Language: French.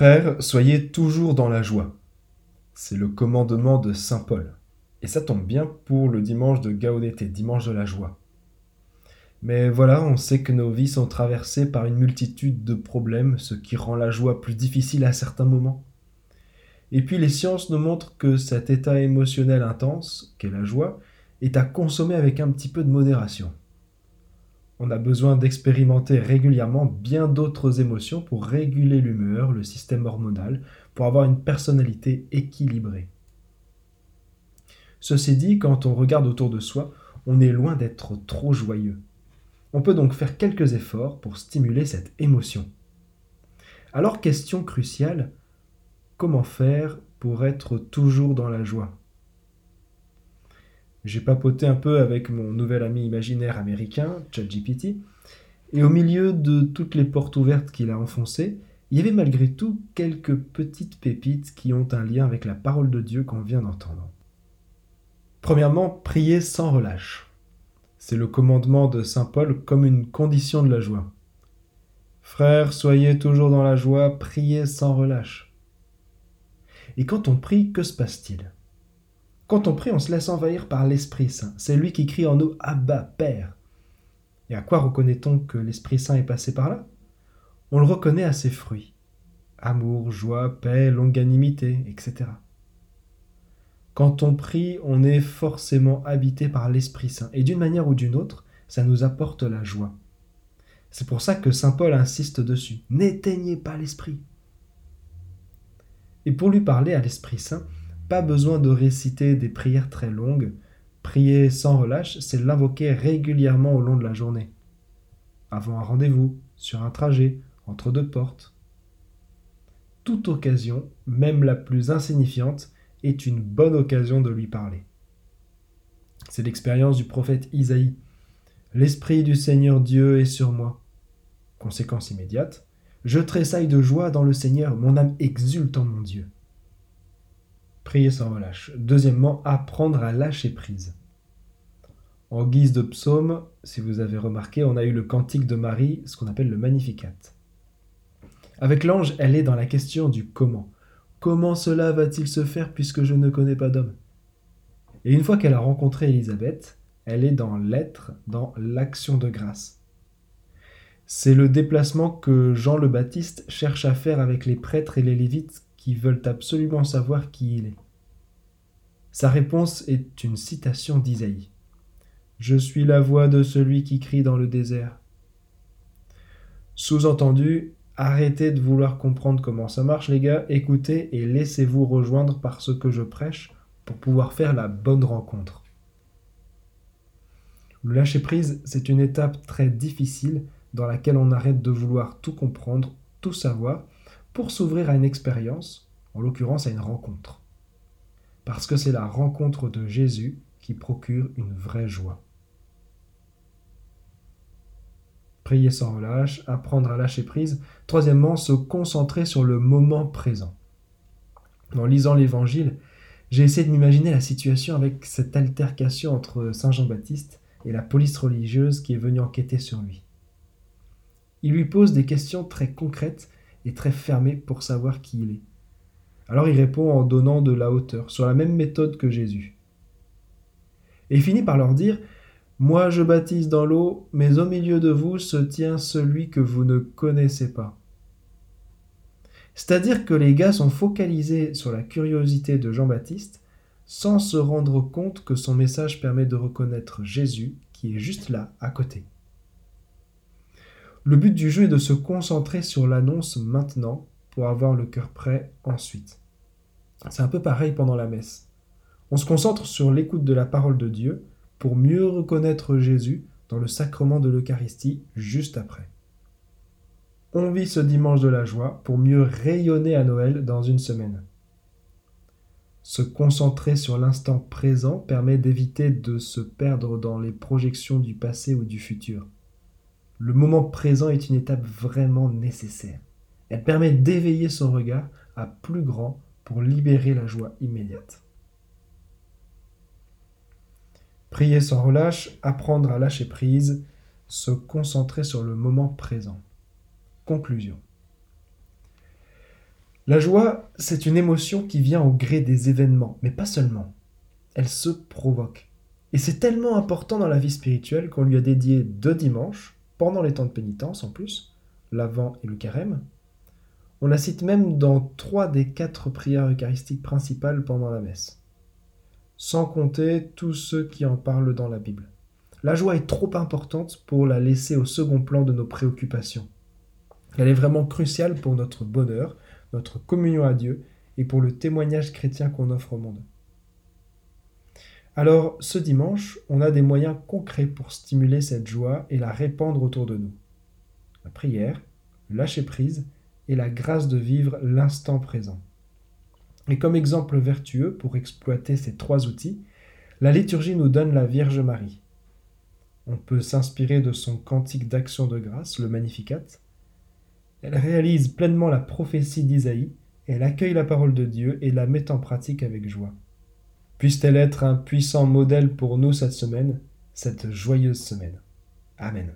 Frères, soyez toujours dans la joie. C'est le commandement de Saint Paul. Et ça tombe bien pour le dimanche de Gaudete, dimanche de la joie. Mais voilà, on sait que nos vies sont traversées par une multitude de problèmes, ce qui rend la joie plus difficile à certains moments. Et puis les sciences nous montrent que cet état émotionnel intense, qu'est la joie, est à consommer avec un petit peu de modération on a besoin d'expérimenter régulièrement bien d'autres émotions pour réguler l'humeur, le système hormonal, pour avoir une personnalité équilibrée. Ceci dit, quand on regarde autour de soi, on est loin d'être trop joyeux. On peut donc faire quelques efforts pour stimuler cette émotion. Alors question cruciale, comment faire pour être toujours dans la joie? J'ai papoté un peu avec mon nouvel ami imaginaire américain, ChatGPT, et au milieu de toutes les portes ouvertes qu'il a enfoncées, il y avait malgré tout quelques petites pépites qui ont un lien avec la parole de Dieu qu'on vient d'entendre. Premièrement, prier sans relâche. C'est le commandement de Saint Paul comme une condition de la joie. Frères, soyez toujours dans la joie, priez sans relâche. Et quand on prie, que se passe-t-il? Quand on prie, on se laisse envahir par l'Esprit Saint. C'est lui qui crie en nous Abba, Père. Et à quoi reconnaît-on que l'Esprit Saint est passé par là? On le reconnaît à ses fruits amour, joie, paix, longanimité, etc. Quand on prie, on est forcément habité par l'Esprit Saint. Et d'une manière ou d'une autre, ça nous apporte la joie. C'est pour ça que Saint Paul insiste dessus. N'éteignez pas l'Esprit. Et pour lui parler à l'Esprit Saint, pas besoin de réciter des prières très longues. Prier sans relâche, c'est l'invoquer régulièrement au long de la journée. Avant un rendez-vous, sur un trajet, entre deux portes. Toute occasion, même la plus insignifiante, est une bonne occasion de lui parler. C'est l'expérience du prophète Isaïe. L'Esprit du Seigneur Dieu est sur moi. Conséquence immédiate, je tressaille de joie dans le Seigneur, mon âme exulte en mon Dieu. Prier sans relâche. Deuxièmement, apprendre à lâcher prise. En guise de psaume, si vous avez remarqué, on a eu le cantique de Marie, ce qu'on appelle le Magnificat. Avec l'ange, elle est dans la question du comment. Comment cela va-t-il se faire puisque je ne connais pas d'homme? Et une fois qu'elle a rencontré Élisabeth, elle est dans l'être, dans l'action de grâce. C'est le déplacement que Jean le Baptiste cherche à faire avec les prêtres et les lévites veulent absolument savoir qui il est. Sa réponse est une citation d'Isaïe. Je suis la voix de celui qui crie dans le désert. Sous-entendu, arrêtez de vouloir comprendre comment ça marche les gars, écoutez et laissez-vous rejoindre par ce que je prêche pour pouvoir faire la bonne rencontre. Le lâcher-prise, c'est une étape très difficile dans laquelle on arrête de vouloir tout comprendre, tout savoir, pour s'ouvrir à une expérience, en l'occurrence à une rencontre. Parce que c'est la rencontre de Jésus qui procure une vraie joie. Prier sans relâche, apprendre à lâcher prise. Troisièmement, se concentrer sur le moment présent. En lisant l'Évangile, j'ai essayé de m'imaginer la situation avec cette altercation entre Saint Jean-Baptiste et la police religieuse qui est venue enquêter sur lui. Il lui pose des questions très concrètes est très fermé pour savoir qui il est. Alors il répond en donnant de la hauteur, sur la même méthode que Jésus. Et il finit par leur dire Moi je baptise dans l'eau, mais au milieu de vous se tient celui que vous ne connaissez pas. C'est-à-dire que les gars sont focalisés sur la curiosité de Jean-Baptiste sans se rendre compte que son message permet de reconnaître Jésus qui est juste là, à côté. Le but du jeu est de se concentrer sur l'annonce maintenant pour avoir le cœur prêt ensuite. C'est un peu pareil pendant la messe. On se concentre sur l'écoute de la parole de Dieu pour mieux reconnaître Jésus dans le sacrement de l'Eucharistie juste après. On vit ce dimanche de la joie pour mieux rayonner à Noël dans une semaine. Se concentrer sur l'instant présent permet d'éviter de se perdre dans les projections du passé ou du futur. Le moment présent est une étape vraiment nécessaire. Elle permet d'éveiller son regard à plus grand pour libérer la joie immédiate. Prier sans relâche, apprendre à lâcher prise, se concentrer sur le moment présent. Conclusion. La joie, c'est une émotion qui vient au gré des événements, mais pas seulement. Elle se provoque. Et c'est tellement important dans la vie spirituelle qu'on lui a dédié deux dimanches, pendant les temps de pénitence en plus, l'Avent et le Carême. On la cite même dans trois des quatre prières eucharistiques principales pendant la messe. Sans compter tous ceux qui en parlent dans la Bible. La joie est trop importante pour la laisser au second plan de nos préoccupations. Elle est vraiment cruciale pour notre bonheur, notre communion à Dieu et pour le témoignage chrétien qu'on offre au monde. Alors, ce dimanche, on a des moyens concrets pour stimuler cette joie et la répandre autour de nous. La prière, lâcher-prise et la grâce de vivre l'instant présent. Et comme exemple vertueux pour exploiter ces trois outils, la liturgie nous donne la Vierge Marie. On peut s'inspirer de son cantique d'action de grâce, le Magnificat, elle réalise pleinement la prophétie d'Isaïe, elle accueille la parole de Dieu et la met en pratique avec joie. Puisse-t-elle être un puissant modèle pour nous cette semaine, cette joyeuse semaine. Amen.